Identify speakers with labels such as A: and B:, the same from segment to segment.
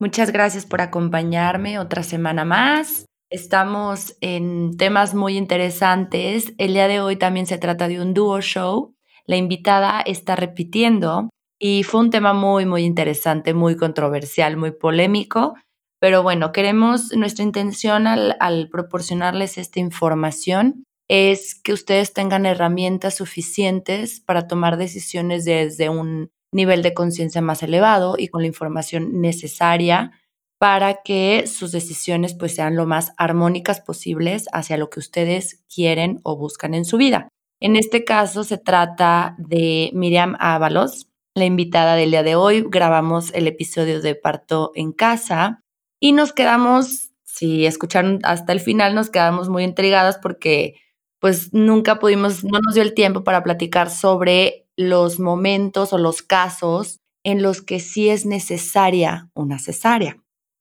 A: Muchas gracias por acompañarme otra semana más. Estamos en temas muy interesantes. El día de hoy también se trata de un dúo show. La invitada está repitiendo y fue un tema muy, muy interesante, muy controversial, muy polémico. Pero bueno, queremos, nuestra intención al, al proporcionarles esta información es que ustedes tengan herramientas suficientes para tomar decisiones desde un nivel de conciencia más elevado y con la información necesaria para que sus decisiones pues sean lo más armónicas posibles hacia lo que ustedes quieren o buscan en su vida. En este caso se trata de Miriam Ábalos, la invitada del día de hoy. Grabamos el episodio de Parto en casa y nos quedamos, si escucharon hasta el final, nos quedamos muy intrigadas porque pues nunca pudimos, no nos dio el tiempo para platicar sobre los momentos o los casos en los que sí es necesaria una cesárea.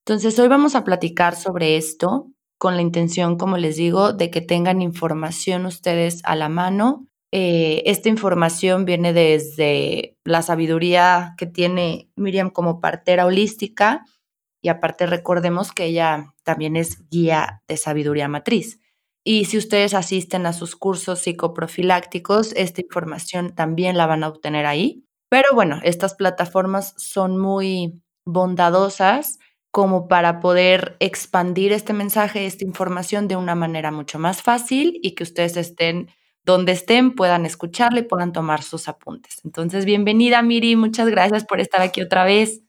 A: Entonces, hoy vamos a platicar sobre esto con la intención, como les digo, de que tengan información ustedes a la mano. Eh, esta información viene desde la sabiduría que tiene Miriam como partera holística y aparte recordemos que ella también es guía de sabiduría matriz. Y si ustedes asisten a sus cursos psicoprofilácticos, esta información también la van a obtener ahí. Pero bueno, estas plataformas son muy bondadosas como para poder expandir este mensaje, esta información de una manera mucho más fácil y que ustedes estén donde estén, puedan escucharle y puedan tomar sus apuntes. Entonces, bienvenida Miri, muchas gracias por estar aquí otra vez.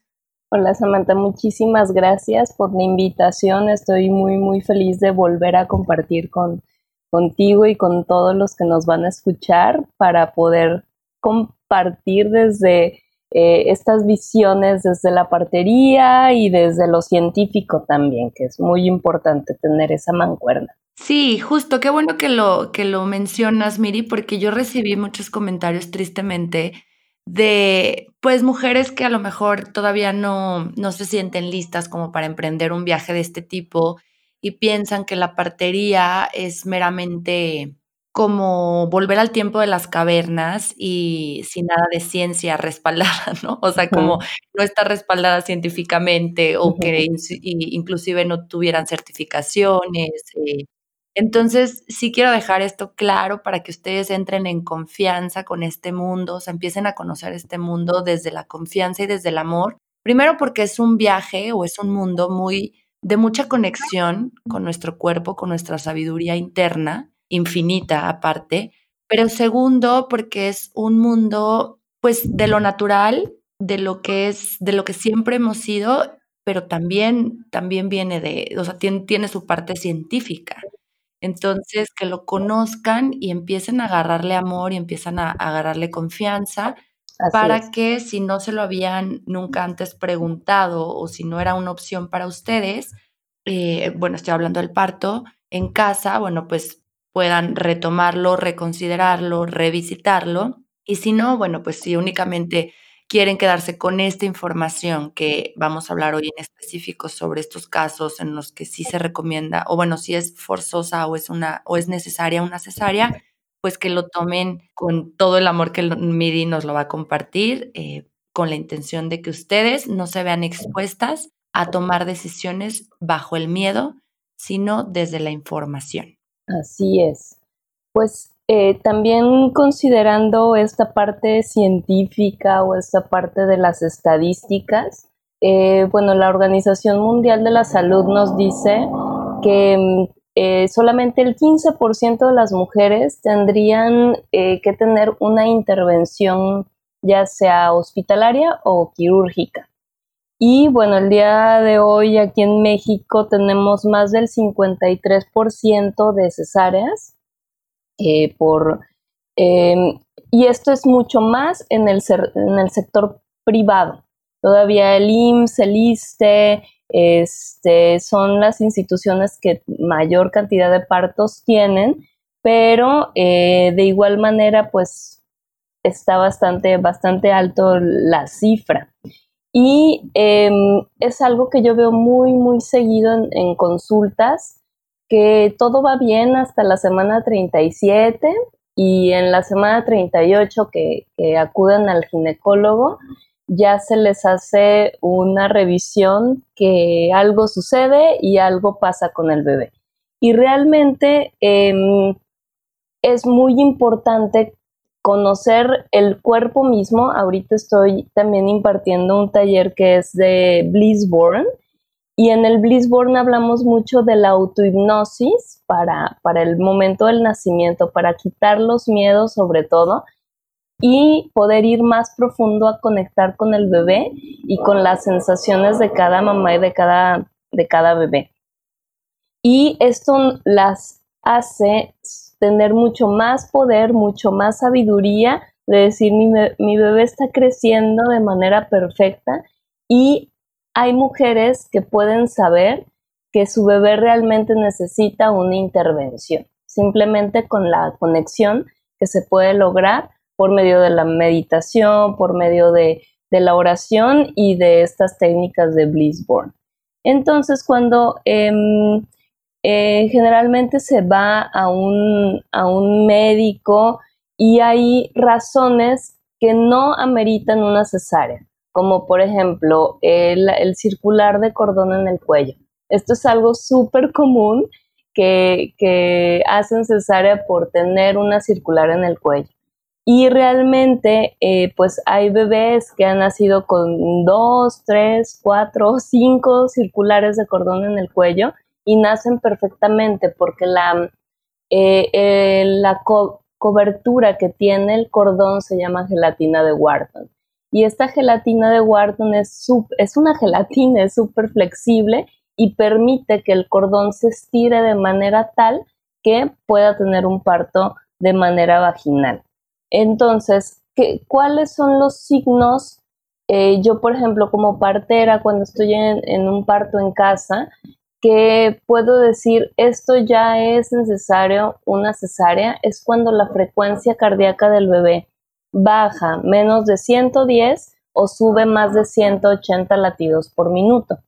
B: Hola Samantha, muchísimas gracias por la invitación. Estoy muy, muy feliz de volver a compartir con, contigo y con todos los que nos van a escuchar para poder compartir desde eh, estas visiones desde la partería y desde lo científico también, que es muy importante tener esa mancuerna.
A: Sí, justo, qué bueno que lo, que lo mencionas, Miri, porque yo recibí muchos comentarios tristemente de pues mujeres que a lo mejor todavía no, no se sienten listas como para emprender un viaje de este tipo y piensan que la partería es meramente como volver al tiempo de las cavernas y sin nada de ciencia respaldada, ¿no? O sea, como no está respaldada científicamente o que inclusive no tuvieran certificaciones, eh, entonces, sí quiero dejar esto claro para que ustedes entren en confianza con este mundo, o sea, empiecen a conocer este mundo desde la confianza y desde el amor. Primero porque es un viaje o es un mundo muy de mucha conexión con nuestro cuerpo, con nuestra sabiduría interna, infinita aparte. Pero segundo porque es un mundo pues de lo natural, de lo que es, de lo que siempre hemos sido, pero también, también viene de, o sea, tiene, tiene su parte científica. Entonces, que lo conozcan y empiecen a agarrarle amor y empiezan a, agarrarle confianza para que si no se lo habían nunca antes preguntado o si no era una opción para ustedes, eh, bueno, estoy hablando del parto, en casa, bueno, pues puedan retomarlo, reconsiderarlo, revisitarlo. Y si no, bueno, pues si únicamente quieren quedarse con esta información que vamos a hablar hoy en específico sobre estos casos en los que sí se recomienda, o bueno, si es forzosa o es una, o es necesaria una cesárea, pues que lo tomen con todo el amor que el MIDI nos lo va a compartir, eh, con la intención de que ustedes no se vean expuestas a tomar decisiones bajo el miedo, sino desde la información.
B: Así es. Pues eh, también considerando esta parte científica o esta parte de las estadísticas, eh, bueno, la Organización Mundial de la Salud nos dice que mm, eh, solamente el 15% de las mujeres tendrían que tener una intervención ya sea hospitalaria o quirúrgica. Y bueno, el día de hoy aquí en México tenemos más del 53% de cesáreas eh, por, em, y esto es mucho más en el, en el sector privado. Todavía el IMSS, el ISTE, este, son las instituciones que mayor cantidad de partos tienen, pero eh, de igual manera, pues está bastante, bastante alto la cifra. Y em, es algo que yo veo muy, muy seguido en, consultas, que todo va bien hasta la semana 37 y en la semana 38 que, que acuden al ginecólogo, ya se les hace una revisión que algo sucede y algo pasa con el bebé. Y realmente em, es muy importante conocer el cuerpo mismo. Ahorita estoy también impartiendo un taller que es de Blissborn y en el Blissborn hablamos mucho de la autohipnosis para, para el momento del nacimiento, para quitar los miedos sobre todo y poder ir más profundo a conectar con el bebé y con las sensaciones de cada mamá y de cada, de cada bebé. Y esto las hace tener mucho más poder, mucho más sabiduría de decir mi, mi bebé está creciendo de manera perfecta y hay mujeres que pueden saber que su bebé realmente necesita una intervención, simplemente con la conexión que se puede lograr por medio de la meditación, por medio de, la oración y de estas técnicas de Blissborn. Entonces, cuando em, eh, generalmente se va a un, a un médico y hay razones que no ameritan una cesárea, como por ejemplo el, el circular de cordón en el cuello. Esto es algo súper común que, que hacen cesárea por tener una circular en el cuello. Y realmente, eh, pues hay bebés que han nacido con dos, tres, cuatro, cinco circulares de cordón en el cuello y nacen perfectamente porque la, eh, eh, la cobertura que tiene el cordón se llama gelatina de Wharton. Y esta gelatina de Wharton es, una gelatina, es súper flexible y permite que el cordón se estire de manera tal que pueda tener un parto de manera vaginal. Entonces, ¿qué, ¿cuáles son los signos? Eh, yo, por ejemplo, como partera, cuando estoy en, un parto en casa, que puedo decir esto ya es necesario una cesárea, es cuando la frecuencia cardíaca del bebé baja menos de 110 o sube más de 180 latidos por minuto.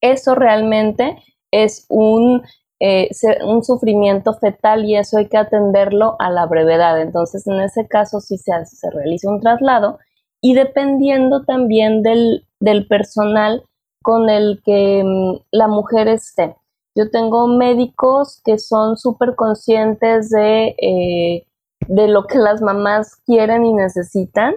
B: Eso realmente es un eh, un sufrimiento fetal y eso hay que atenderlo a la brevedad. Entonces, en ese caso sí se, se realiza un traslado y dependiendo también del, personal con el que mm, la mujer esté. Yo tengo médicos que son súper conscientes de, eh, de lo que las mamás quieren y necesitan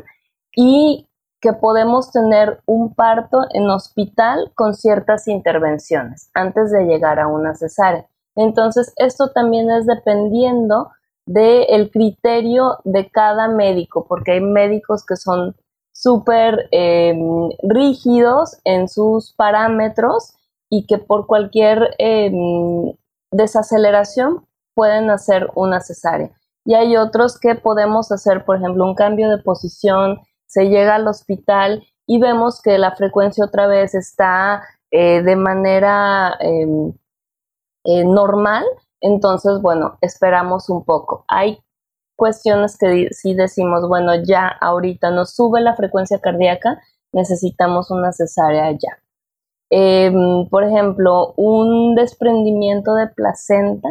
B: y que podemos tener un parto en hospital con ciertas intervenciones antes de llegar a una cesárea. Entonces, esto también es dependiendo del criterio de cada médico, porque hay médicos que son súper em, rígidos en sus parámetros y que por cualquier em, desaceleración pueden hacer una cesárea. Y hay otros que podemos hacer, por ejemplo, un cambio de posición, se llega al hospital y vemos que la frecuencia otra vez está eh, de manera em, eh, normal, entonces, bueno, esperamos un poco. Hay cuestiones que si decimos, bueno, ya ahorita nos sube la frecuencia cardíaca, necesitamos una cesárea ya. Em, por ejemplo, un desprendimiento de placenta,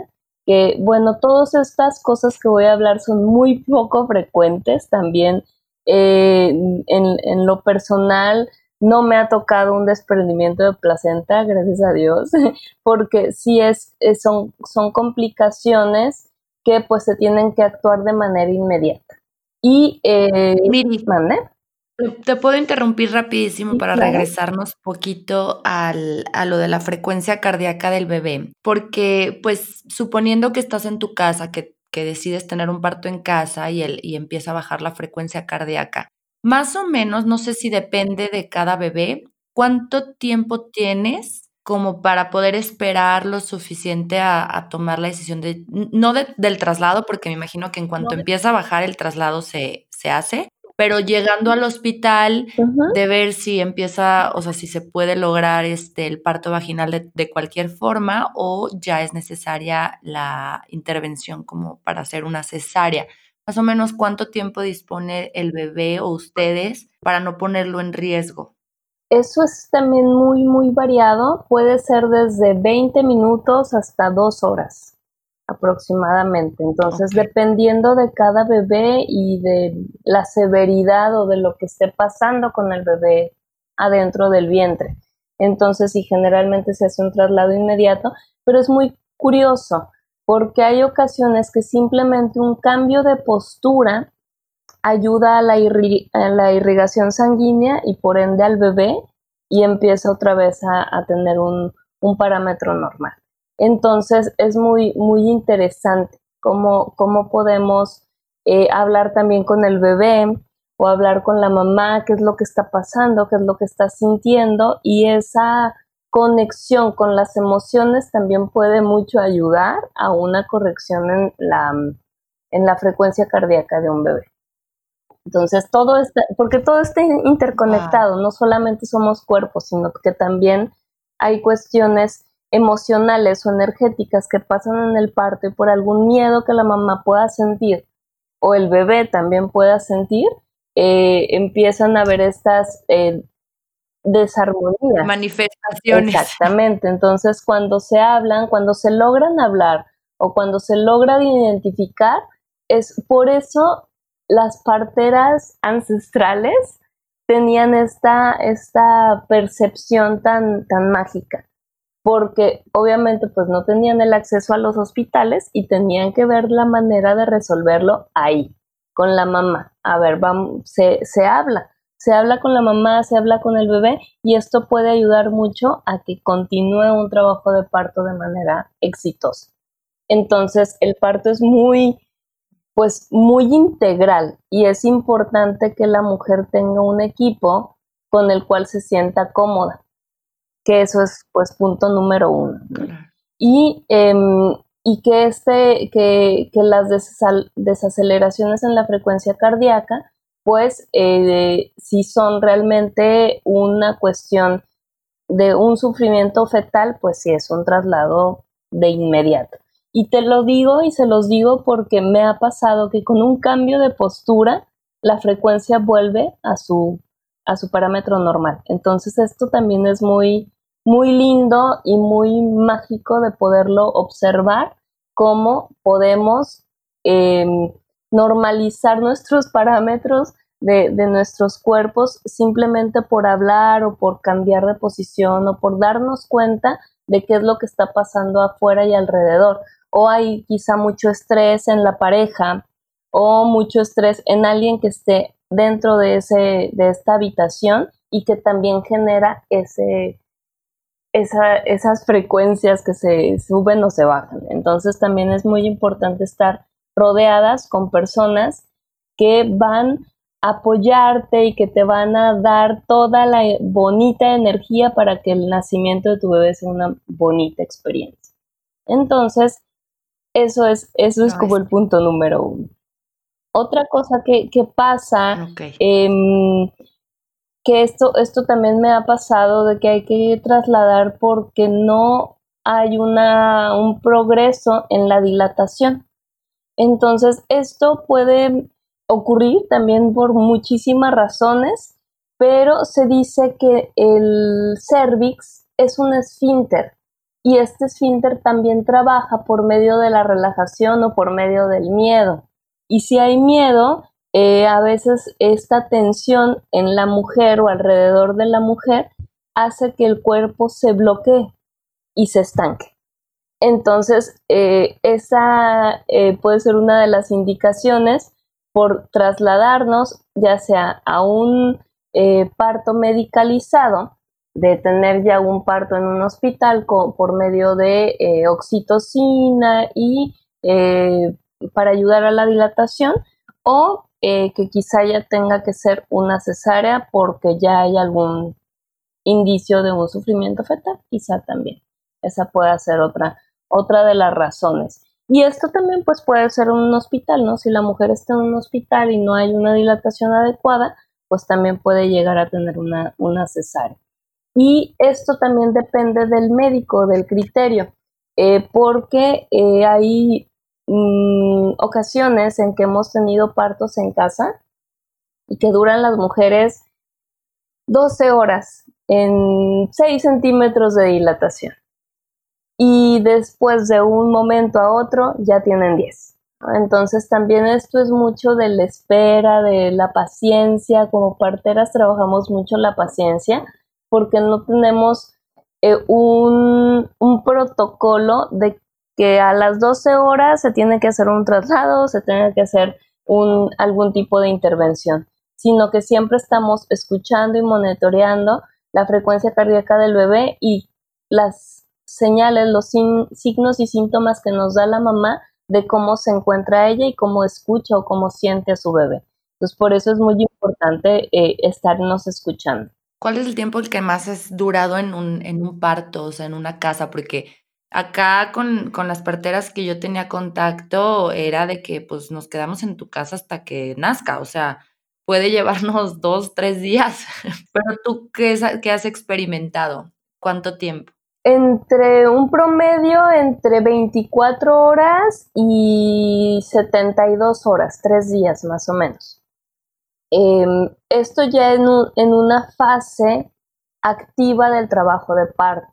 B: que bueno, todas estas cosas que voy a hablar son muy poco frecuentes también. Eh, en, en, lo personal, no me ha tocado un desprendimiento de placenta, gracias a Dios, porque sí es, son, son complicaciones que pues se tienen que actuar de manera inmediata. Y, eh,
A: Te puedo interrumpir rapidísimo para regresarnos poquito al, a lo de la frecuencia cardíaca del bebé, porque pues suponiendo que estás en tu casa, que, que decides tener un parto en casa y, el, y empieza a bajar la frecuencia cardíaca, más o menos, no sé si depende de cada bebé, ¿cuánto tiempo tienes como para poder esperar lo suficiente a, tomar la decisión de, no del traslado, porque me imagino que en cuanto empieza a bajar el traslado se, se hace, pero llegando al hospital, de ver si empieza, o sea, si se puede lograr este, el parto vaginal de, de, cualquier forma o ya es necesaria la intervención como para hacer una cesárea. Más o menos cuánto tiempo dispone el bebé o ustedes para no ponerlo en riesgo.
B: Eso es también muy, muy variado. Puede ser desde 20 minutos hasta dos horas aproximadamente. Entonces, dependiendo de cada bebé y de la severidad o de lo que esté pasando con el bebé adentro del vientre. Entonces, y generalmente se hace un traslado inmediato, pero es muy curioso porque hay ocasiones que simplemente un cambio de postura ayuda a la, irrigación sanguínea y por ende al bebé y empieza otra vez a, tener un parámetro normal. Entonces es muy, muy interesante cómo, cómo podemos eh, hablar también con el bebé o hablar con la mamá, qué es lo que está pasando, qué es lo que está sintiendo y esa conexión con las emociones también puede mucho ayudar a una corrección en la, en la frecuencia cardíaca de un bebé. Entonces, todo está, porque todo está interconectado, no solamente somos cuerpos, sino que también hay cuestiones emocionales o energéticas que pasan en el parto y por algún miedo que la mamá pueda sentir o el bebé también pueda sentir, eh, empiezan a haber estas eh, desarmonías.
A: Manifestaciones.
B: Exactamente. Entonces, cuando se hablan, cuando se logran hablar o cuando se logra identificar, es por eso las parteras ancestrales tenían esta, esta percepción tan, tan mágica porque obviamente pues no tenían el acceso a los hospitales y tenían que ver la manera de resolverlo ahí, con la mamá. A ver, vamos, se, se habla, se habla con la mamá, se habla con el bebé y esto puede ayudar mucho a que continúe un trabajo de parto de manera exitosa. Entonces, el parto es muy, pues muy integral y es importante que la mujer tenga un equipo con el cual se sienta cómoda que eso es pues punto número uno. Y, em, y que, este, que, que las desaceleraciones en la frecuencia cardíaca, pues eh, si son realmente una cuestión de un sufrimiento fetal, pues sí es un traslado de inmediato. Y te lo digo y se los digo porque me ha pasado que con un cambio de postura, la frecuencia vuelve a su a su parámetro normal. Entonces esto también es muy, muy lindo y muy mágico de poderlo observar, cómo podemos em, normalizar nuestros parámetros de, de, nuestros cuerpos simplemente por hablar o por cambiar de posición o por darnos cuenta de qué es lo que está pasando afuera y alrededor. O hay quizá mucho estrés en la pareja o mucho estrés en alguien que esté dentro de, ese, de esta habitación y que también genera ese, esas frecuencias que se suben o se bajan. Entonces también es muy importante estar rodeadas con personas que van a apoyarte y que te van a dar toda la bonita energía para que el nacimiento de tu bebé sea una bonita experiencia. Entonces, eso es, eso es como el punto número uno. Otra cosa que, pasa, em, que esto, esto también me ha pasado de que hay que trasladar porque no hay una, un progreso en la dilatación. Entonces, esto puede ocurrir también por muchísimas razones, pero se dice que el cervix es un esfínter y este esfínter también trabaja por medio de la relajación o por medio del miedo. Y si hay miedo, eh, a veces esta tensión en la mujer o alrededor de la mujer hace que el cuerpo se bloquee y se estanque. Entonces, eh, esa eh, puede ser una de las indicaciones por trasladarnos ya sea a un parto medicalizado, de tener ya un parto en un hospital por medio de oxitocina y para ayudar a la dilatación o eh, que quizá ya tenga que ser una cesárea porque ya hay algún indicio de un sufrimiento fetal, quizá también. Esa puede ser otra, otra de las razones. Y esto también pues puede ser un hospital, ¿no? Si la mujer está en un hospital y no hay una dilatación adecuada, pues también puede llegar a tener una, una cesárea. Y esto también depende del médico, del criterio, eh, porque eh, hay mm, ocasiones en que hemos tenido partos en casa y que duran las mujeres 12 horas en 6 centímetros de dilatación. Y después de un momento a otro ya tienen 10. Entonces también esto es mucho de la espera, de la paciencia. Como parteras trabajamos mucho la paciencia porque no tenemos eh, un, un protocolo de que a las 12 horas se tiene que hacer un traslado, se tiene que hacer un, algún tipo de intervención sino que siempre estamos escuchando y monitoreando la frecuencia cardíaca del bebé y las señales, los signos y síntomas que nos da la mamá de cómo se encuentra ella y cómo escucha o cómo siente a su bebé. Entonces, por eso es muy importante eh, estarnos escuchando.
A: ¿Cuál es el tiempo el que más has durado en un, en un parto, o sea, en una casa? Porque acá con, con, las parteras que yo tenía contacto era de que pues nos quedamos en tu casa hasta que nazca, o sea, puede llevarnos dos, tres días. Pero tú, ¿qué, qué has experimentado? ¿Cuánto tiempo?
B: Entre un promedio entre 24 horas y 72 horas, tres días más o menos. Em, esto ya en, en, una fase activa del trabajo de parto,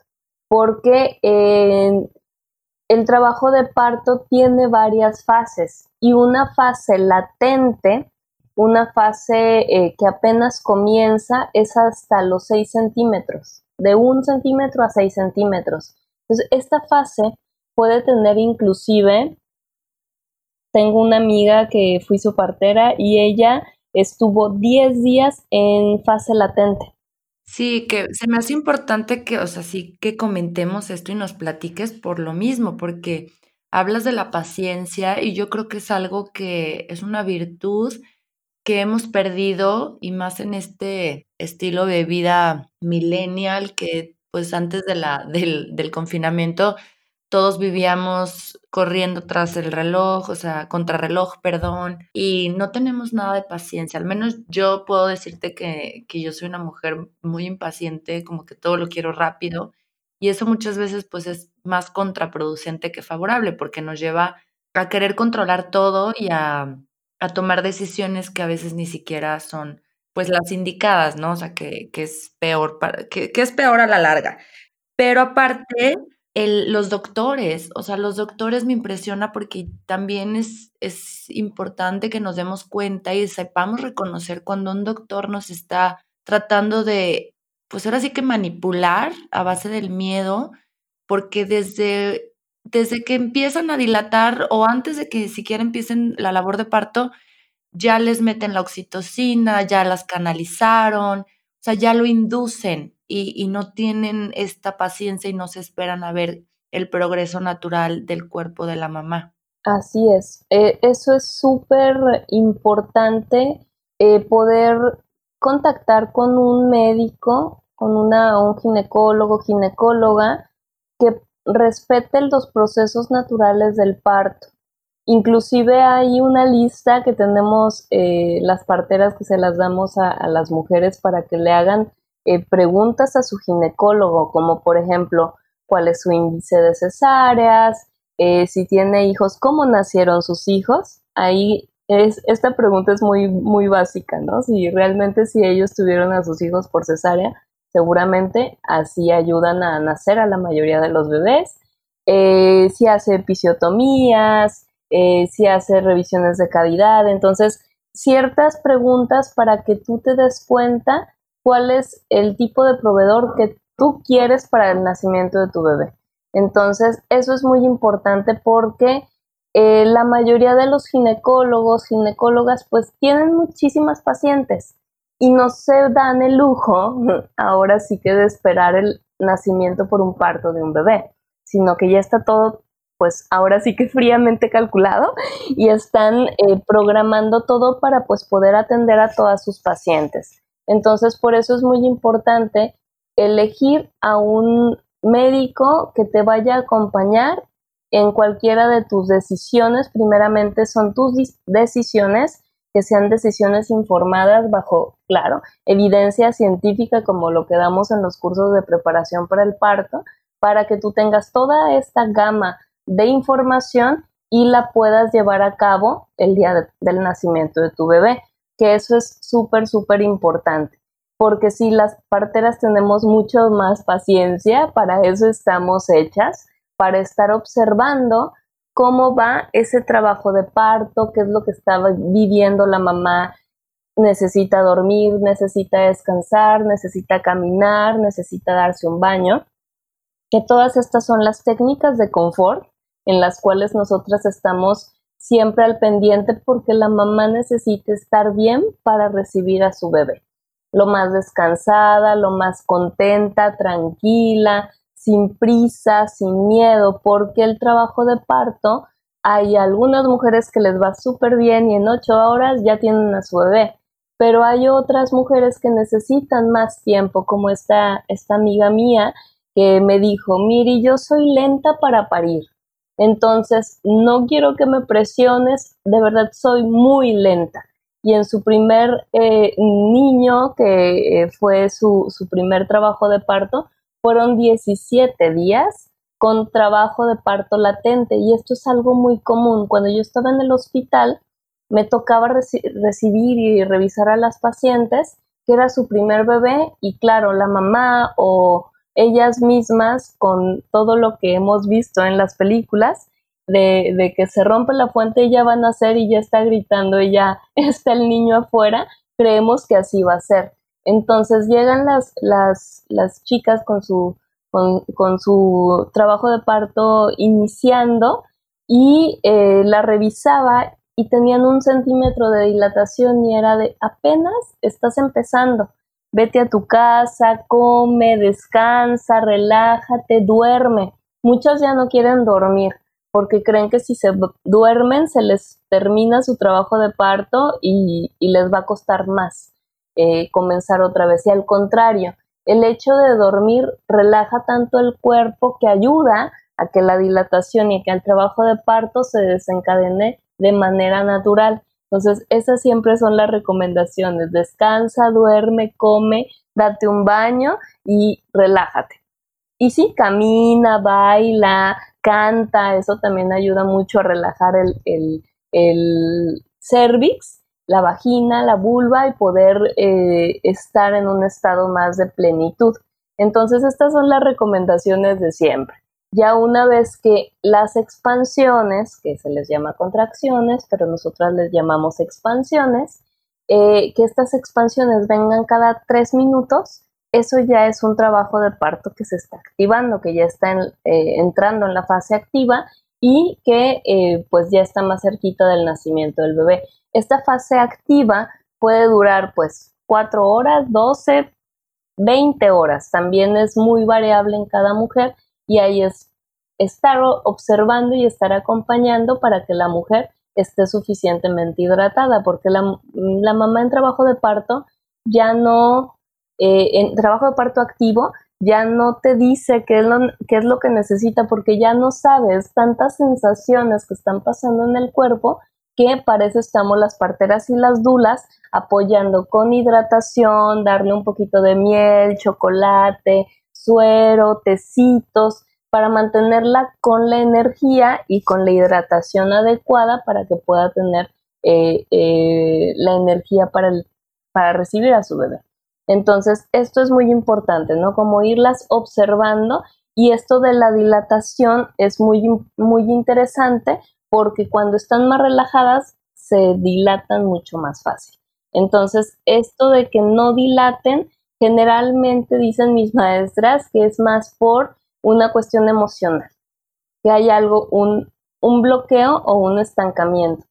B: porque el trabajo de parto tiene varias fases y una fase latente una fase eh, que apenas comienza es hasta los 6 centímetros, de 1 centímetro a 6 centímetros. Entonces, esta fase puede tener inclusive, tengo una amiga que fui su partera y ella estuvo 10 días en fase latente.
A: Sí, que se me hace importante que, o sea, sí que comentemos esto y nos platiques por lo mismo, porque hablas de la paciencia y yo creo que es algo que es una virtud que hemos perdido y más en este estilo de vida millennial que pues antes de la, del, del confinamiento todos vivíamos corriendo tras el reloj, o sea, contrarreloj, perdón, y no tenemos nada de paciencia. Al menos yo puedo decirte que, que, yo soy una mujer muy impaciente, como que todo lo quiero rápido, y eso muchas veces pues es más contraproducente que favorable, porque nos lleva a querer controlar todo y a, a tomar decisiones que a veces ni siquiera son pues las indicadas, ¿no? O sea, que, que es peor para, que, que, es peor a la larga. Pero aparte, el, los doctores, o sea, los doctores me impresiona porque también es, es importante que nos demos cuenta y sepamos reconocer cuando un doctor nos está tratando de, pues ahora sí que manipular a base del miedo, porque desde desde que empiezan a dilatar o antes de que siquiera empiecen la labor de parto, ya les meten la oxitocina, ya las canalizaron, sea, ya lo inducen y, no tienen esta paciencia y no se esperan a ver el progreso natural del cuerpo de la mamá.
B: Así es, eh, eso es súper importante eh, poder contactar con un médico, con una, un ginecólogo, ginecóloga, que respete los procesos naturales del parto. Inclusive hay una lista que tenemos eh, las parteras que se las damos a, las mujeres para que le hagan eh, preguntas a su ginecólogo, como por ejemplo, cuál es su índice de cesáreas, eh, si tiene hijos, cómo nacieron sus hijos. Ahí es, esta pregunta es muy, muy básica, ¿no? Si realmente si ellos tuvieron a sus hijos por cesárea, seguramente así ayudan a nacer a la mayoría de los bebés. Si hace episiotomías, eh, si hace revisiones de cavidad, entonces ciertas preguntas para que tú te des cuenta cuál es el tipo de proveedor que tú quieres para el nacimiento de tu bebé. Entonces, eso es muy importante porque eh, la mayoría de los ginecólogos, ginecólogas, pues tienen muchísimas pacientes y no se dan el lujo, ahora sí que de esperar el nacimiento por un parto de un bebé, sino que ya está todo, pues ahora sí que fríamente calculado y están eh, programando todo para pues poder atender a todas sus pacientes. Entonces, por eso es muy importante elegir a un médico que te vaya a acompañar en cualquiera de tus decisiones, primeramente son tus decisiones, que sean decisiones informadas bajo, claro, evidencia científica como lo que damos en los cursos de preparación para el parto, para que tú tengas toda esta gama de información y la puedas llevar a cabo el día del nacimiento de tu bebé, que eso es súper, súper importante, porque si las parteras tenemos mucho más paciencia, para eso estamos hechas, para estar observando cómo va ese trabajo de parto, qué es lo que estaba viviendo la mamá, necesita dormir, necesita descansar, necesita caminar, necesita darse un baño, que todas estas son las técnicas de confort en las cuales nosotras estamos siempre al pendiente porque la mamá necesita estar bien para recibir a su bebé. Lo más descansada, lo más contenta, tranquila, sin prisa, sin miedo, porque el trabajo de parto hay algunas mujeres que les va súper bien y en ocho horas ya tienen a su bebé, pero hay otras mujeres que necesitan más tiempo, como esta, esta amiga mía que me dijo, Miri, yo soy lenta para parir, entonces no quiero que me presiones, de verdad soy muy lenta. Y en su primer eh, niño, que eh, fue su, su primer trabajo de parto, fueron 17 días con trabajo de parto latente y esto es algo muy común. Cuando yo estaba en el hospital, me tocaba recibir y revisar a las pacientes que era su primer bebé y claro, la mamá o ellas mismas con todo lo que hemos visto en las películas, de, que se rompe la fuente ya van a nacer y ya está gritando y ya está el niño afuera, creemos que así va a ser. Entonces llegan las, las, las chicas con su, con, su trabajo de parto iniciando y eh, la revisaba y tenían un centímetro de dilatación y era de apenas estás empezando vete a tu casa, come, descansa, relájate, duerme. Muchos ya no quieren dormir porque creen que si se duermen se les termina su trabajo de parto y, les va a costar más eh, comenzar otra vez. Y al contrario, el hecho de dormir relaja tanto el cuerpo que ayuda a que la dilatación y que el trabajo de parto se desencadene de manera natural. Entonces, esas siempre son las recomendaciones. Descansa, duerme, come, date un baño y relájate. Y sí, camina, baila, canta, eso también ayuda mucho a relajar el, el, cervix, la vagina, la vulva y poder eh, estar en un estado más de plenitud. Entonces, estas son las recomendaciones de siempre. Ya una vez que las expansiones, que se les llama contracciones, pero nosotras les llamamos expansiones, eh, que estas expansiones vengan cada tres minutos, eso ya es un trabajo de parto que se está activando, que ya está eh, entrando en la fase activa y que eh, pues ya está más cerquita del nacimiento del bebé. Esta fase activa puede durar pues cuatro horas, 12, 20 horas. También es muy variable en cada mujer y ahí es estar observando y estar acompañando para que la mujer esté suficientemente hidratada, porque la, mamá en trabajo de parto ya no, eh, en trabajo de parto activo, ya no te dice qué es, lo, qué es lo que necesita, porque ya no sabes tantas sensaciones que están pasando en el cuerpo que para eso estamos las parteras y las dulas apoyando con hidratación, darle un poquito de miel, chocolate, suero, tecitos, para mantenerla con la energía y con la hidratación adecuada para que pueda tener eh, eh, la energía para, para recibir a su bebé. Entonces, esto es muy importante, ¿no? Como irlas observando y esto de la dilatación es muy, muy interesante porque cuando están más relajadas se dilatan mucho más fácil. Entonces, esto de que no dilaten, generalmente dicen mis maestras que es más por una cuestión emocional, que hay algo, un, un bloqueo o un estancamiento.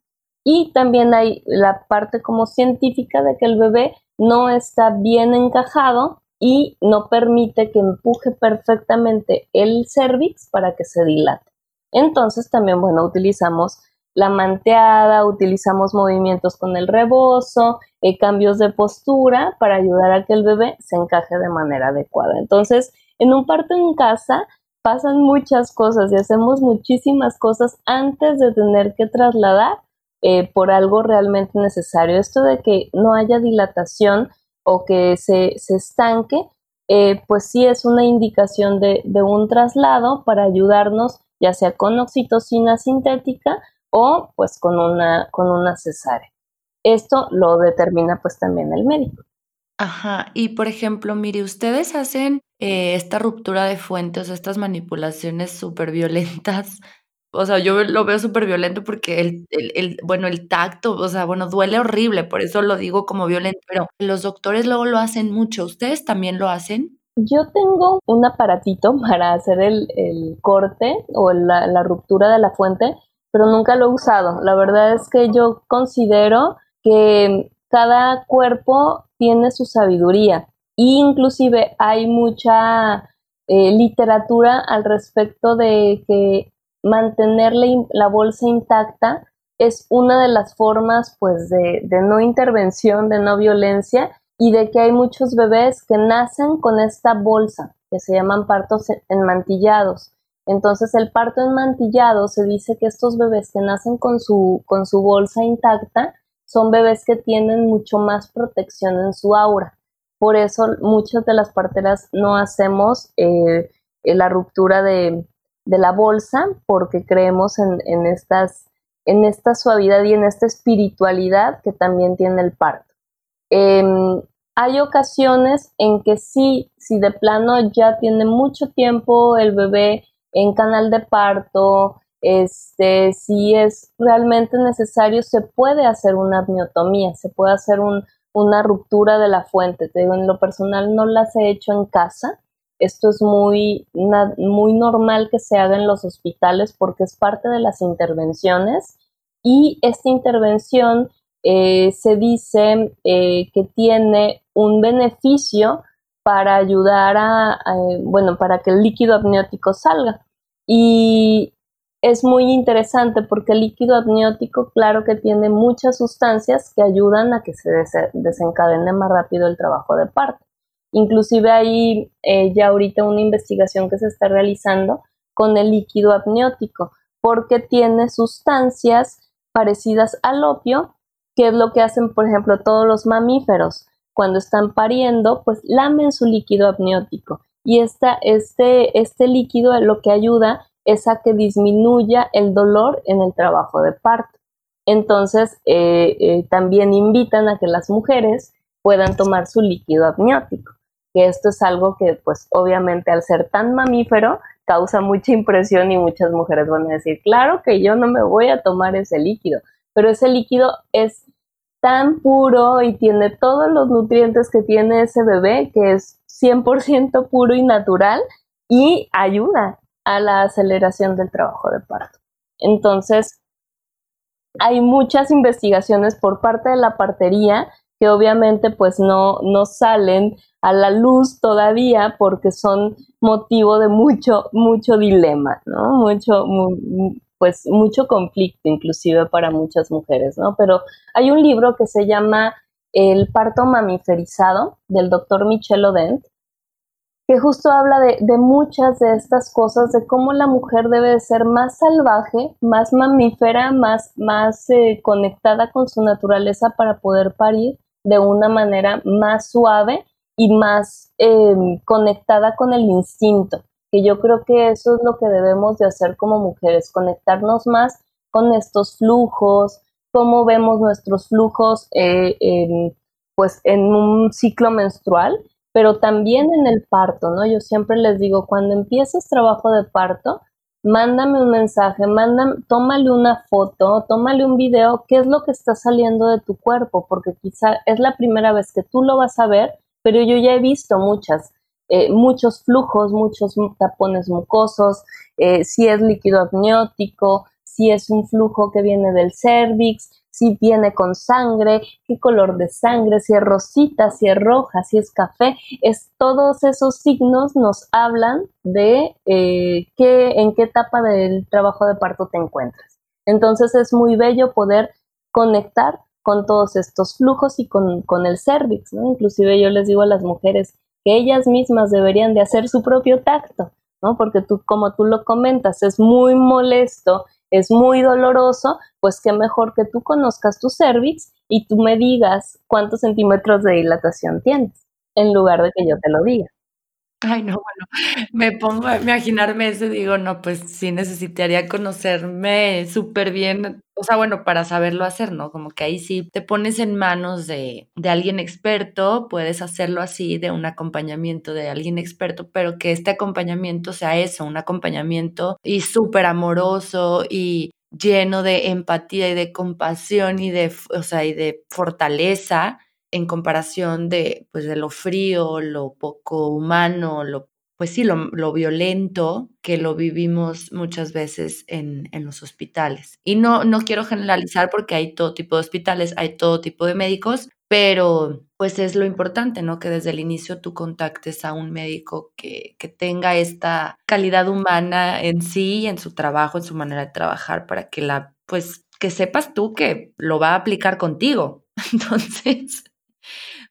B: Y también hay la parte como científica de que el bebé no está bien encajado y no permite que empuje perfectamente el cervix para que se dilate. Entonces también, bueno, utilizamos la manteada, utilizamos movimientos con el rebozo, eh, cambios de postura para ayudar a que el bebé se encaje de manera adecuada. Entonces, en un parto en casa, pasan muchas cosas y hacemos muchísimas cosas antes de tener que trasladar eh, por algo realmente necesario. Esto de que no haya dilatación o que se, estanque, eh, pues sí es una indicación de, de un traslado para ayudarnos ya sea con oxitocina sintética o pues con una, con una cesárea. Esto lo determina pues también el médico.
A: Ajá, y por ejemplo, mire, ustedes hacen eh, esta ruptura de fuentes, estas manipulaciones súper violentas. O sea, yo lo veo súper violento porque el, el, el, bueno, el tacto, o sea, bueno, duele horrible, por eso lo digo como violento, pero los doctores luego lo hacen mucho. ¿Ustedes también lo hacen?
B: Yo tengo un aparatito para hacer el, corte o la, la ruptura de la fuente, pero nunca lo he usado. La verdad es que yo considero que cada cuerpo tiene su sabiduría. Y inclusive hay mucha eh, literatura al respecto de que mantener la, bolsa intacta es una de las formas pues de, de, no intervención, de no violencia y de que hay muchos bebés que nacen con esta bolsa que se llaman partos enmantillados. Entonces el parto enmantillado se dice que estos bebés que nacen con su, con su bolsa intacta son bebés que tienen mucho más protección en su aura. Por eso muchas de las parteras no hacemos eh, la ruptura de, la bolsa porque creemos en, estas, en esta suavidad y en esta espiritualidad que también tiene el parto. Em, hay ocasiones en que sí, si de plano ya tiene mucho tiempo el bebé en canal de parto, este, si es realmente necesario, se puede hacer una amniotomía, se puede hacer una ruptura de la fuente. Te digo, en lo personal no las he hecho en casa. Esto es muy, muy normal que se haga en los hospitales porque es parte de las intervenciones y esta intervención eh, se dice eh, que tiene un beneficio para ayudar a, bueno, para que el líquido amniótico salga. Y es muy interesante porque el líquido amniótico, claro que tiene muchas sustancias que ayudan a que se desencadene más rápido el trabajo de parto. Inclusive hay eh, ya ahorita una investigación que se está realizando con el líquido amniótico porque tiene sustancias parecidas al opio, que es lo que hacen, por ejemplo, todos los mamíferos. Cuando están pariendo, pues lamen su líquido amniótico. Y esta, este, este líquido lo que ayuda es a que disminuya el dolor en el trabajo de parto. Entonces, eh, eh, también invitan a que las mujeres puedan tomar su líquido amniótico, que esto es algo que, pues, obviamente al ser tan mamífero, causa mucha impresión y muchas mujeres van a decir, claro que yo no me voy a tomar ese líquido, pero ese líquido es tan puro y tiene todos los nutrientes que tiene ese bebé, que es 100% puro y natural, y ayuda, a la aceleración del trabajo de parto. Entonces, hay muchas investigaciones por parte de la partería que obviamente pues no, no salen a la luz todavía porque son motivo de mucho, mucho dilema, ¿no? Mucho, pues mucho conflicto inclusive para muchas mujeres, ¿no? Pero hay un libro que se llama El parto mamiferizado del doctor Michel Odent que justo habla de, muchas de estas cosas, de cómo la mujer debe ser más salvaje, más mamífera, más, más eh, conectada con su naturaleza para poder parir de una manera más suave y más em, conectada con el instinto, que yo creo que eso es lo que debemos de hacer como mujeres, conectarnos más con estos flujos, cómo vemos nuestros flujos eh, pues en un ciclo menstrual pero también en el parto, ¿no? Yo siempre les digo, cuando empieces trabajo de parto, mándame un mensaje, mándame, tómale una foto, tómale un video, qué es lo que está saliendo de tu cuerpo, porque quizá es la primera vez que tú lo vas a ver, pero yo ya he visto muchas, eh, muchos flujos, muchos tapones mucosos, eh, si es líquido amniótico, si es un flujo que viene del cervix, si viene con sangre, qué color de sangre, si es rosita, si es roja, si es café, es todos esos signos nos hablan de eh, qué, en qué etapa del trabajo de parto te encuentras. Entonces es muy bello poder conectar con todos estos flujos y con, con el cervix, ¿no? Inclusive yo les digo a las mujeres que ellas mismas deberían de hacer su propio tacto, ¿no? Porque tú, como tú lo comentas, es muy molesto, es muy doloroso, pues qué mejor que tú conozcas tu cervix y tú me digas cuántos centímetros de dilatación tienes, en lugar de que yo te lo diga.
A: Ay, no, bueno, me pongo a imaginarme eso y digo, no, pues sí necesitaría conocerme súper bien, o sea, bueno, para saberlo hacer, ¿no? Como que ahí sí te pones en manos de, de alguien experto, puedes hacerlo así, de un acompañamiento de alguien experto, pero que este acompañamiento sea eso, un acompañamiento y súper amoroso y lleno de empatía y de compasión y de, o sea, y de fortaleza en comparación de, pues, de lo frío, lo poco humano, lo, pues sí, lo, lo violento que lo vivimos muchas veces en, en, los hospitales. Y no, no quiero generalizar porque hay todo tipo de hospitales, hay todo tipo de médicos, pero pues es lo importante, ¿no? Que desde el inicio tú contactes a un médico que, que tenga esta calidad humana en sí, en su trabajo, en su manera de trabajar, para que la, pues, que sepas tú que lo va a aplicar contigo. Entonces,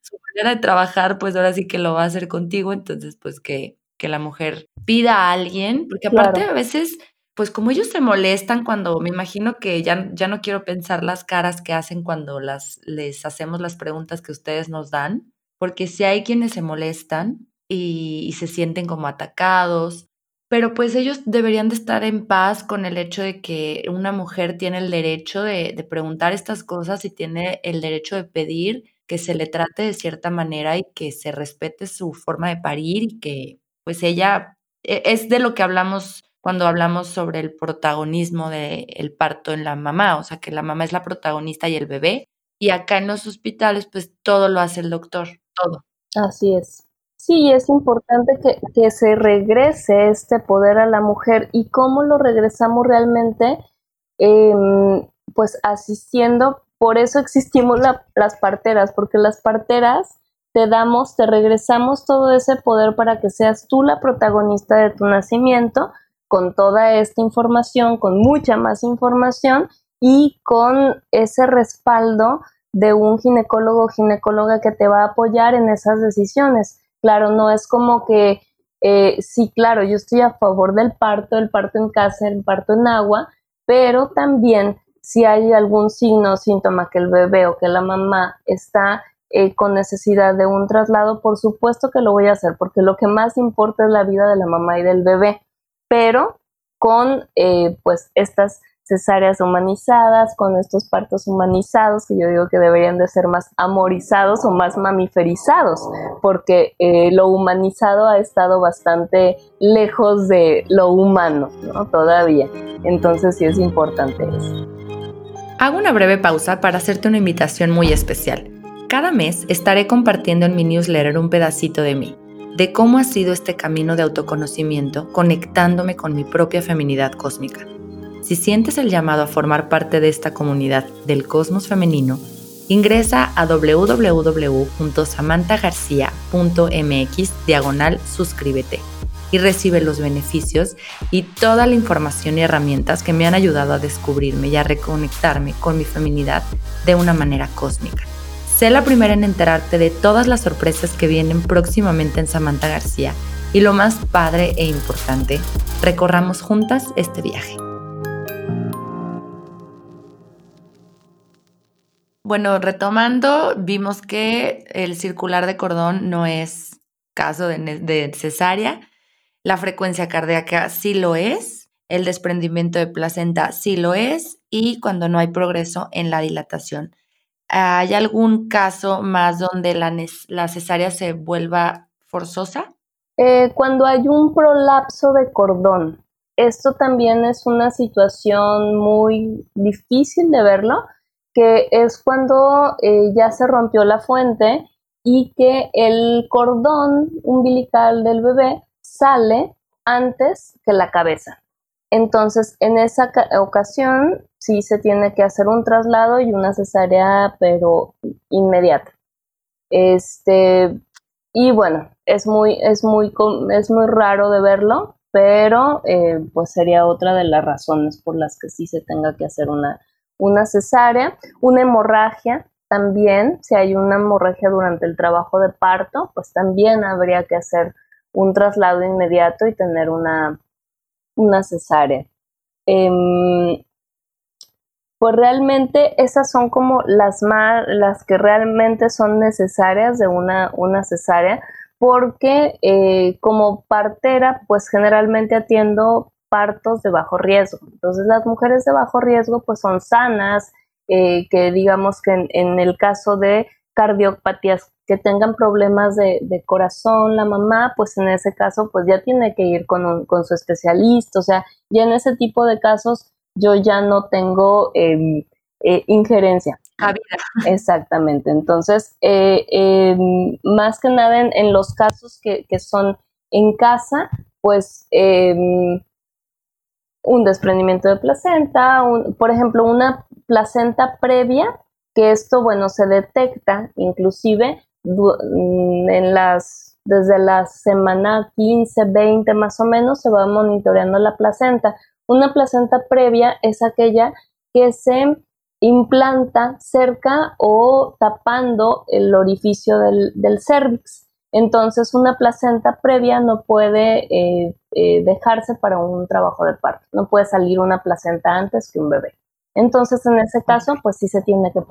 A: su manera de trabajar, pues ahora sí que lo va a hacer contigo, entonces pues que, que la mujer pida a alguien, porque aparte a veces, pues como ellos se molestan cuando, me imagino que ya, ya no quiero pensar las caras que hacen cuando las, les hacemos las preguntas que ustedes nos dan, porque si hay quienes se molestan y, y se sienten como atacados, pero pues ellos deberían de estar en paz con el hecho de que una mujer tiene el derecho de, de preguntar estas cosas y tiene el derecho de pedir que se le trate de cierta manera y que se respete su forma de parir y que pues ella e, es de lo que hablamos cuando hablamos sobre el protagonismo del parto en la mamá, o sea que la mamá es la protagonista y el bebé, y acá en los hospitales pues todo lo hace el doctor, todo.
B: Así es. Sí, es importante que, que se regrese este poder a la mujer y cómo lo regresamos realmente, eh, pues asistiendo por eso existimos las parteras, porque las parteras te damos, te regresamos todo ese poder para que seas tú la protagonista de tu nacimiento, con toda esta información, con mucha más información y con ese respaldo de un ginecólogo o ginecóloga que te va a apoyar en esas decisiones. Claro, no es como que, eh, sí, claro, yo estoy a favor del parto, el parto en casa, el parto en agua, pero también si hay algún signo o síntoma que el bebé o que la mamá está eh, con necesidad de un traslado, por supuesto que lo voy a hacer, porque lo que más importa es la vida de la mamá y del bebé, pero con eh, pues estas cesáreas humanizadas, con estos partos humanizados, que yo digo que deberían de ser más amorizados o más mamiferizados, porque eh, lo humanizado ha estado bastante lejos de lo humano, ¿no? Todavía. Entonces sí es importante eso.
A: Hago una breve pausa para hacerte una invitación muy especial. Cada mes estaré compartiendo en mi newsletter un pedacito de mí, de cómo ha sido este camino de autoconocimiento conectándome con mi propia feminidad cósmica. Si sientes el llamado a formar parte de esta comunidad del cosmos femenino, ingresa a www.samanthagarcia.mx diagonal suscríbete y recibe los beneficios y toda la información y herramientas que me han ayudado a descubrirme y a reconectarme con mi feminidad de una manera cósmica. Sé la primera en enterarte de todas las sorpresas que vienen próximamente en Samantha García y lo más padre e importante, recorramos juntas este viaje. Bueno, retomando, vimos que el circular de cordón no es caso de, de cesárea, la frecuencia cardíaca sí lo es, el desprendimiento de placenta sí lo es y cuando no hay progreso en la dilatación. ¿Hay algún caso más donde la, cesárea se vuelva forzosa?
B: Eh, cuando hay un prolapso de cordón. Esto también es una situación muy difícil de verlo, que es cuando eh, ya se rompió la fuente y que el cordón umbilical del bebé sale antes que la cabeza. Entonces, en esa ocasión sí se tiene que hacer un traslado y una cesárea, pero inmediata. Este, y bueno, es muy, es muy, es muy raro de verlo, pero eh, pues sería otra de las razones por las que sí se tenga que hacer una, una cesárea. Una hemorragia también, si hay una hemorragia durante el trabajo de parto, pues también habría que hacer un traslado inmediato y tener una, una cesárea. Em, pues realmente esas son como las más, las que realmente son necesarias de una, una cesárea, porque eh, como partera, pues generalmente atiendo partos de bajo riesgo. Entonces las mujeres de bajo riesgo pues son sanas, eh, que digamos que en, el caso de cardiopatías que tengan problemas de, corazón la mamá, pues en ese caso pues ya tiene que ir con, con su especialista, o sea, ya en ese tipo de casos yo ya no tengo em, eh, injerencia. Exactamente. Entonces, eh, em, más que nada en, los casos que, son en casa, pues em, un desprendimiento de placenta, por ejemplo, una placenta previa, que esto, bueno, se detecta inclusive mm, en las, desde la semana 15, 20 más o menos, se va monitoreando la placenta. Una placenta previa es aquella que se implanta cerca o tapando el orificio del, del cervix. Entonces, una placenta previa no puede eh, eh, dejarse para un trabajo de parto. No puede salir una placenta antes que un bebé. Entonces, en ese caso, pues sí se tiene que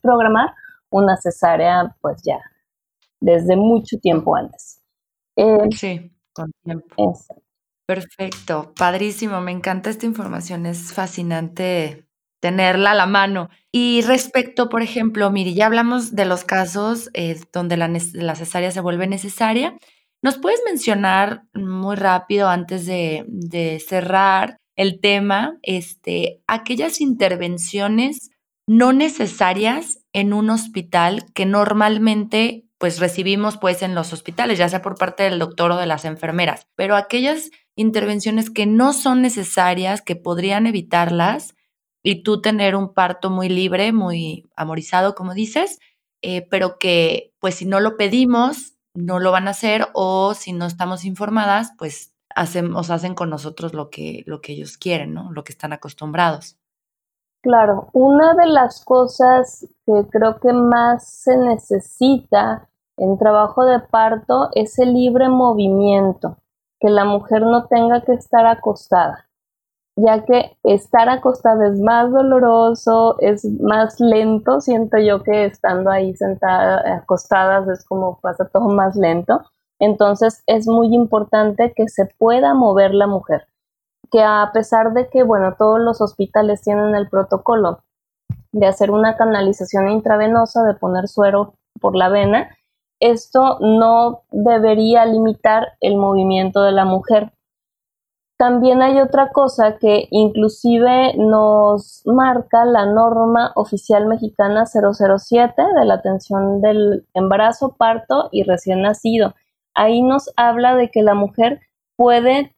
B: programar una cesárea, pues ya desde mucho tiempo antes.
A: Eh, sí, con tiempo. Perfecto, padrísimo, me encanta esta información, es fascinante tenerla a la mano. Y respecto, por ejemplo, mire, ya hablamos de los casos eh, donde la, la, cesárea se vuelve necesaria. ¿Nos puedes mencionar muy rápido antes de, de cerrar el tema, este, aquellas intervenciones no necesarias en un hospital que normalmente pues recibimos pues en los hospitales, ya sea por parte del doctor o de las enfermeras, pero aquellas intervenciones que no son necesarias, que podrían evitarlas y tú tener un parto muy libre, muy amorizado, como dices, eh, pero que pues si no lo pedimos, no lo van a hacer o si no estamos informadas, pues hacen, hacen con nosotros lo que, lo que ellos quieren, ¿no? Lo que están acostumbrados.
B: Claro, una de las cosas que creo que más se necesita en trabajo de parto es el libre movimiento que la mujer no tenga que estar acostada, ya que estar acostada es más doloroso, es más lento, siento yo que estando ahí sentada, acostadas es como pasa todo más lento. Entonces es muy importante que se pueda mover la mujer, que a pesar de que, bueno, todos los hospitales tienen el protocolo de hacer una canalización intravenosa, de poner suero por la vena, esto no debería limitar el movimiento de la mujer. También hay otra cosa que inclusive nos marca la norma oficial mexicana 007 de la atención del embarazo, parto y recién nacido. Ahí nos habla de que la mujer puede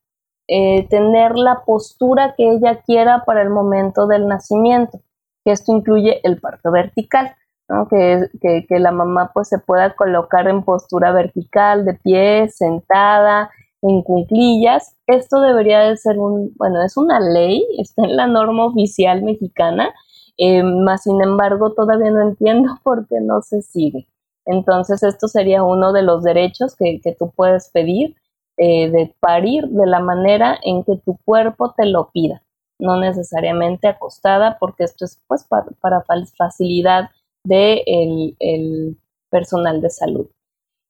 B: eh, tener la postura que ella quiera para el momento del nacimiento, que esto incluye el parto vertical que, que, la mamá pues se pueda colocar en postura vertical, de pie, sentada, en cunclillas. Esto debería de ser un, bueno, es una ley, está en la norma oficial mexicana, eh, más sin embargo todavía no entiendo por qué no se sigue. Entonces esto sería uno de los derechos que, que tú puedes pedir eh, de parir de la manera en que tu cuerpo te lo pida, no necesariamente acostada, porque esto es pues para, para facilidad del el personal de salud.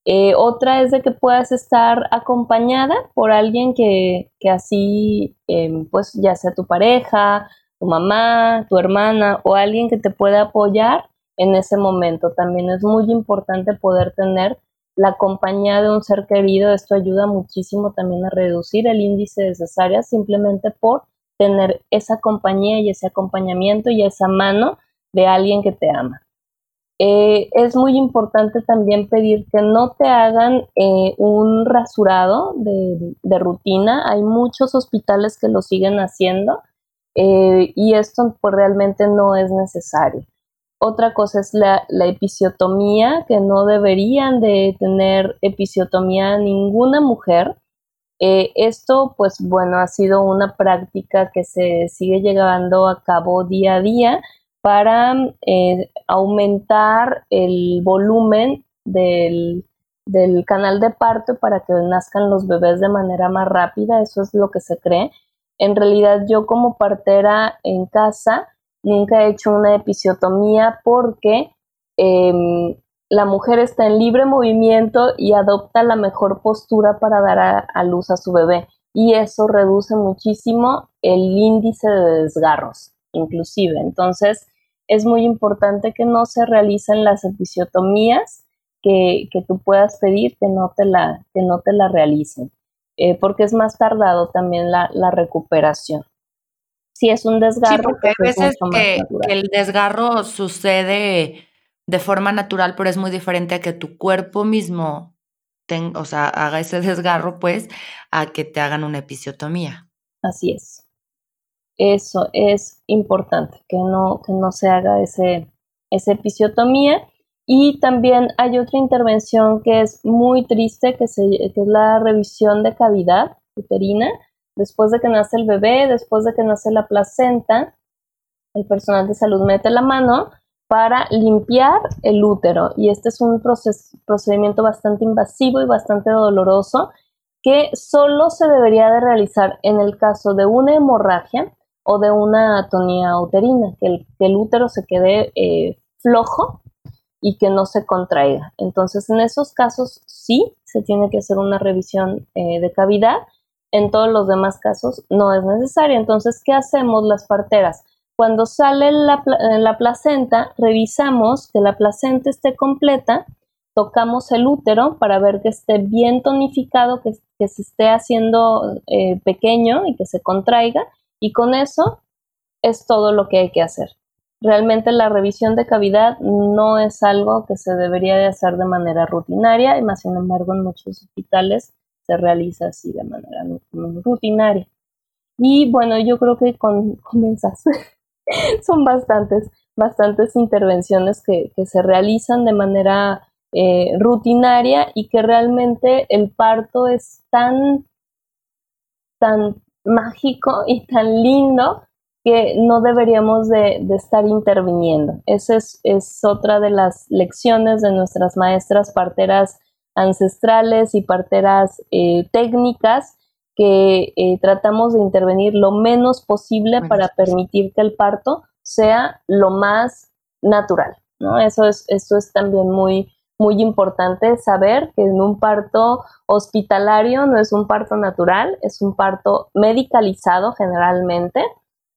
B: Eh, otra es de que puedas estar acompañada por alguien que, así, em, pues ya sea tu pareja, tu mamá, tu hermana o alguien que te pueda apoyar en ese momento. También es muy importante poder tener la compañía de un ser querido. Esto ayuda muchísimo también a reducir el índice de cesáreas simplemente por tener esa compañía y ese acompañamiento y esa mano de alguien que te ama. Eh, es muy importante también pedir que no te hagan eh, un rasurado de, rutina. Hay muchos hospitales que lo siguen haciendo eh, y esto pues, realmente no es necesario. Otra cosa es la, episiotomía, que no deberían de tener episiotomía ninguna mujer. esto, pues bueno, ha sido una práctica que se sigue llevando a cabo día a día para eh, aumentar el volumen del, del canal de parto para que nazcan los bebés de manera más rápida, eso es lo que se cree. En realidad yo como partera en casa nunca he hecho una episiotomía porque em, la mujer está en libre movimiento y adopta la mejor postura para dar a, luz a su bebé y eso reduce muchísimo el índice de desgarros, inclusive. Entonces, es muy importante que no se realicen las episiotomías que, tú puedas pedir, que no te la, que no te la realicen, eh, porque es más tardado también la, recuperación. Si es un desgarro,
A: sí, porque pues hay veces que, el desgarro sucede de forma natural, pero es muy diferente a que tu cuerpo mismo o sea, haga ese desgarro, pues, a que te hagan una episiotomía.
B: Así es. Eso es importante, que no, que no se haga ese, esa episiotomía. Y también hay otra intervención que es muy triste, que, se, que es la revisión de cavidad uterina. Después de que nace el bebé, después de que nace la placenta, el personal de salud mete la mano para limpiar el útero. Y este es un procedimiento bastante invasivo y bastante doloroso que solo se debería de realizar en el caso de una hemorragia o de una atonía uterina, que el, útero se quede eh, flojo y que no se contraiga. Entonces, en esos casos sí se tiene que hacer una revisión eh, de cavidad. En todos los demás casos no es necesario. Entonces, ¿qué hacemos las parteras? Cuando sale la, la placenta, revisamos que la placenta esté completa, tocamos el útero para ver que esté bien tonificado, que, se esté haciendo eh, pequeño y que se contraiga, y con eso es todo lo que hay que hacer. Realmente la revisión de cavidad no es algo que se debería de hacer de manera rutinaria, y más sin embargo en muchos hospitales se realiza así de manera rutinaria. Y bueno, yo creo que con, con son bastantes, bastantes intervenciones que, se realizan de manera eh, rutinaria y que realmente el parto es tan, tan mágico y tan lindo que no deberíamos de, estar interviniendo. Esa es, otra de las lecciones de nuestras maestras parteras ancestrales y parteras eh, técnicas que eh, tratamos de intervenir lo menos posible para permitir que el parto sea lo más natural, ¿no? Eso es, eso es también muy, muy importante saber que en un parto hospitalario no es un parto natural, es un parto medicalizado generalmente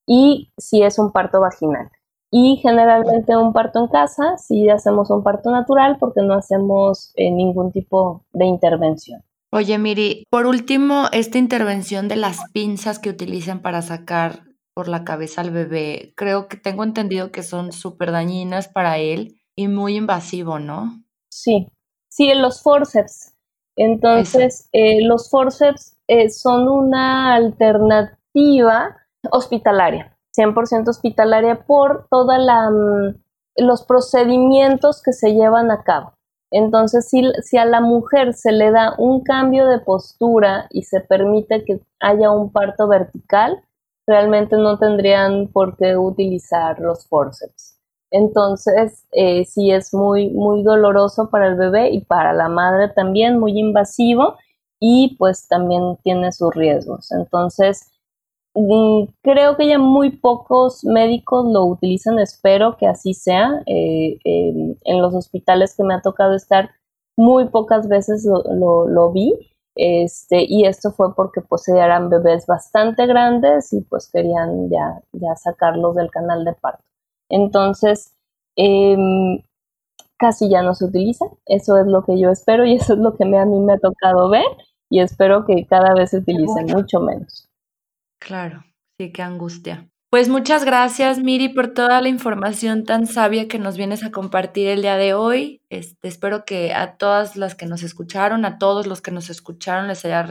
B: y si es un parto vaginal. Y generalmente un parto en casa, si hacemos un parto natural porque no hacemos eh, ningún tipo de intervención.
A: Oye, Miri, por último, esta intervención de las pinzas que utilizan para sacar por la cabeza al bebé, creo que tengo entendido que son súper dañinas para él y muy invasivo, ¿no?
B: Sí, sí, los forceps. Entonces, eh, los forceps eh, son una alternativa hospitalaria, 100% hospitalaria por todos mm, los procedimientos que se llevan a cabo. Entonces, si, a la mujer se le da un cambio de postura y se permite que haya un parto vertical, realmente no tendrían por qué utilizar los forceps. Entonces, eh, sí es muy, muy doloroso para el bebé y para la madre también, muy invasivo y pues también tiene sus riesgos. Entonces, creo que ya muy pocos médicos lo utilizan, espero que así sea. Eh, en los hospitales que me ha tocado estar, muy pocas veces lo, vi. Este, y esto fue porque pues eran bebés bastante grandes y pues querían ya, ya sacarlos del canal de parto. Entonces, em, casi ya no se utiliza. Eso es lo que yo espero y eso es lo que a mí me ha tocado ver y espero que cada vez se utilice mucho menos.
A: Claro, sí, qué angustia. Pues muchas gracias, Miri, por toda la información tan sabia que nos vienes a compartir el día de hoy. Este, espero que a todas las que nos escucharon, a todos los que nos escucharon, les haya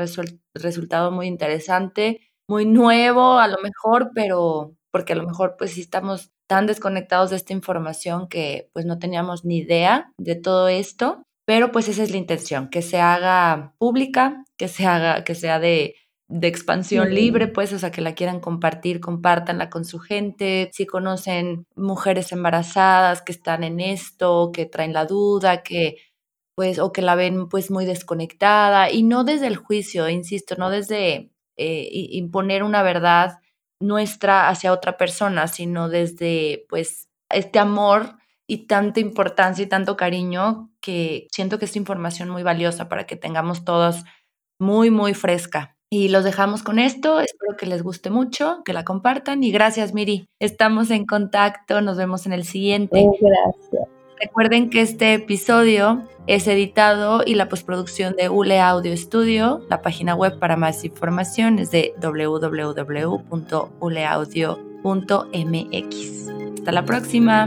A: resultado muy interesante, muy nuevo a lo mejor, pero porque a lo mejor pues sí estamos tan desconectados de esta información que pues no teníamos ni idea de todo esto, pero pues esa es la intención, que se haga pública, que se haga, que sea de de expansión libre, pues, o sea, que la quieran compartir, compártanla con su gente. Si conocen mujeres embarazadas que están en esto, que traen la duda, que pues, o que la ven pues muy desconectada y no desde el juicio, insisto, no desde eh, imponer una verdad nuestra hacia otra persona, sino desde pues este amor y tanta importancia y tanto cariño que siento que es información muy valiosa para que tengamos todos muy, muy fresca. Y los dejamos con esto. Espero que les guste mucho, que la compartan. Y gracias, Miri. Estamos en contacto. Nos vemos en el siguiente.
B: Gracias.
A: Recuerden que este episodio es editado y la postproducción de ULE Audio Studio. La página web para más información es de www.uleaudio.mx. Hasta la próxima.